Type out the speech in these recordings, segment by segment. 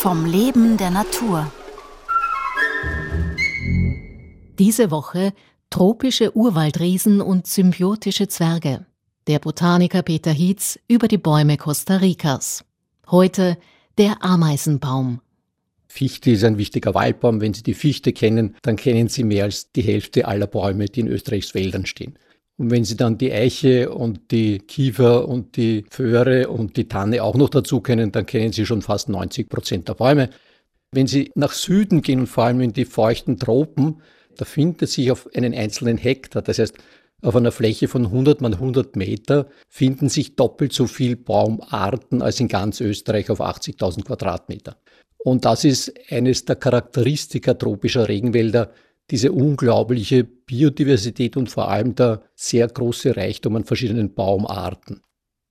vom Leben der Natur. Diese Woche tropische Urwaldriesen und symbiotische Zwerge. Der Botaniker Peter Hietz über die Bäume Costa Ricas. Heute der Ameisenbaum. Fichte ist ein wichtiger Waldbaum. Wenn Sie die Fichte kennen, dann kennen Sie mehr als die Hälfte aller Bäume, die in Österreichs Wäldern stehen. Und wenn Sie dann die Eiche und die Kiefer und die Föhre und die Tanne auch noch dazu kennen, dann kennen Sie schon fast 90 Prozent der Bäume. Wenn Sie nach Süden gehen und vor allem in die feuchten Tropen, da findet sich auf einen einzelnen Hektar, das heißt auf einer Fläche von 100 mal 100 Meter, finden sich doppelt so viel Baumarten als in ganz Österreich auf 80.000 Quadratmeter. Und das ist eines der Charakteristika tropischer Regenwälder, diese unglaubliche Biodiversität und vor allem der sehr große Reichtum an verschiedenen Baumarten.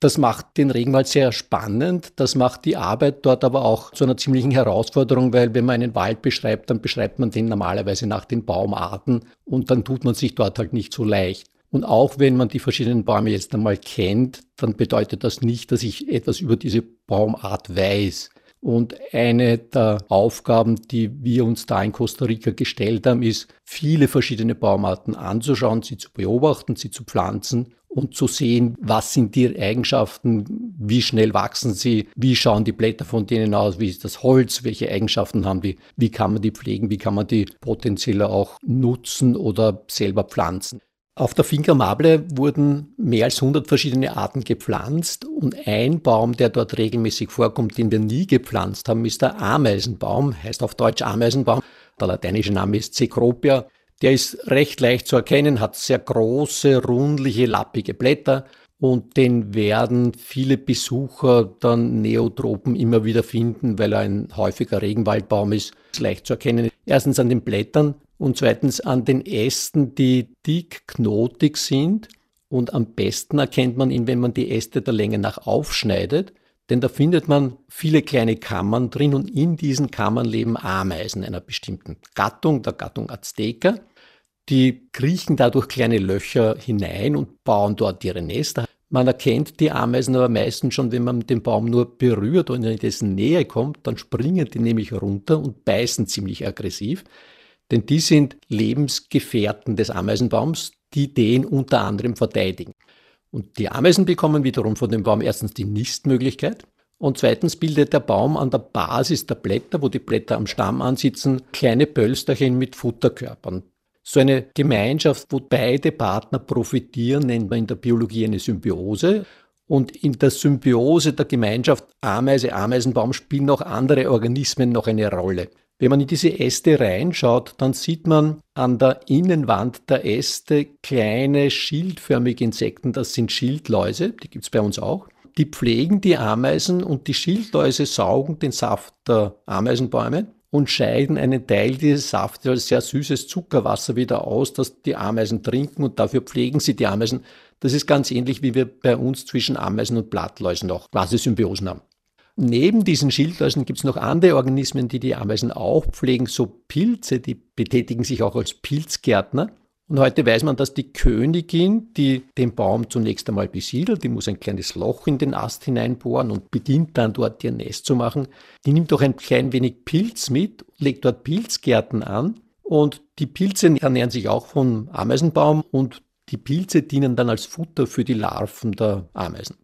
Das macht den Regenwald sehr spannend, das macht die Arbeit dort aber auch zu einer ziemlichen Herausforderung, weil wenn man einen Wald beschreibt, dann beschreibt man den normalerweise nach den Baumarten und dann tut man sich dort halt nicht so leicht. Und auch wenn man die verschiedenen Bäume jetzt einmal kennt, dann bedeutet das nicht, dass ich etwas über diese Baumart weiß. Und eine der Aufgaben, die wir uns da in Costa Rica gestellt haben, ist, viele verschiedene Baumarten anzuschauen, sie zu beobachten, sie zu pflanzen und zu sehen, was sind die Eigenschaften, wie schnell wachsen sie, wie schauen die Blätter von denen aus, wie ist das Holz, welche Eigenschaften haben die, wie kann man die pflegen, wie kann man die potenziell auch nutzen oder selber pflanzen. Auf der Finca Mable wurden mehr als 100 verschiedene Arten gepflanzt und ein Baum, der dort regelmäßig vorkommt, den wir nie gepflanzt haben, ist der Ameisenbaum, heißt auf Deutsch Ameisenbaum. Der lateinische Name ist Cecropia. Der ist recht leicht zu erkennen, hat sehr große, rundliche, lappige Blätter und den werden viele Besucher dann Neotropen immer wieder finden, weil er ein häufiger Regenwaldbaum ist. ist leicht zu erkennen. Erstens an den Blättern, und zweitens an den Ästen, die dick knotig sind. Und am besten erkennt man ihn, wenn man die Äste der Länge nach aufschneidet, denn da findet man viele kleine Kammern drin und in diesen Kammern leben Ameisen einer bestimmten Gattung, der Gattung Azteca. Die kriechen dadurch kleine Löcher hinein und bauen dort ihre Nester. Man erkennt die Ameisen aber meistens schon, wenn man den Baum nur berührt und in dessen Nähe kommt, dann springen die nämlich runter und beißen ziemlich aggressiv. Denn die sind Lebensgefährten des Ameisenbaums, die den unter anderem verteidigen. Und die Ameisen bekommen wiederum von dem Baum erstens die Nistmöglichkeit und zweitens bildet der Baum an der Basis der Blätter, wo die Blätter am Stamm ansitzen, kleine Pölsterchen mit Futterkörpern. So eine Gemeinschaft, wo beide Partner profitieren, nennt man in der Biologie eine Symbiose. Und in der Symbiose der Gemeinschaft Ameise, Ameisenbaum spielen auch andere Organismen noch eine Rolle. Wenn man in diese Äste reinschaut, dann sieht man an der Innenwand der Äste kleine schildförmige Insekten, das sind Schildläuse, die gibt es bei uns auch. Die pflegen die Ameisen und die Schildläuse saugen den Saft der Ameisenbäume und scheiden einen Teil dieses Saftes als sehr süßes Zuckerwasser wieder aus, das die Ameisen trinken und dafür pflegen sie die Ameisen. Das ist ganz ähnlich, wie wir bei uns zwischen Ameisen und Blattläusen auch quasi Symbiosen haben. Neben diesen Schildläusen gibt es noch andere Organismen, die die Ameisen auch pflegen, so Pilze, die betätigen sich auch als Pilzgärtner. Und heute weiß man, dass die Königin, die den Baum zunächst einmal besiedelt, die muss ein kleines Loch in den Ast hineinbohren und beginnt dann dort ihr Nest zu machen, die nimmt auch ein klein wenig Pilz mit, legt dort Pilzgärten an und die Pilze ernähren sich auch vom Ameisenbaum und die Pilze dienen dann als Futter für die Larven der Ameisen.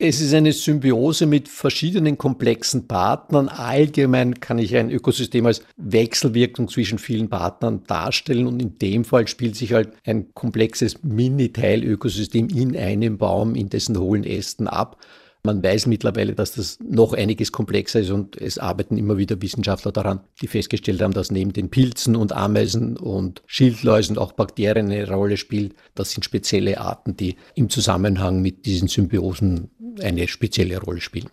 Es ist eine Symbiose mit verschiedenen komplexen Partnern. Allgemein kann ich ein Ökosystem als Wechselwirkung zwischen vielen Partnern darstellen und in dem Fall spielt sich halt ein komplexes Mini-Teilökosystem in einem Baum, in dessen hohlen Ästen ab. Man weiß mittlerweile, dass das noch einiges komplexer ist und es arbeiten immer wieder Wissenschaftler daran, die festgestellt haben, dass neben den Pilzen und Ameisen und Schildläusen auch Bakterien eine Rolle spielen. Das sind spezielle Arten, die im Zusammenhang mit diesen Symbiosen eine spezielle Rolle spielen.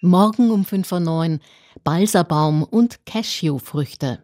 Morgen um 5.09 Uhr Balsabaum und Cashewfrüchte.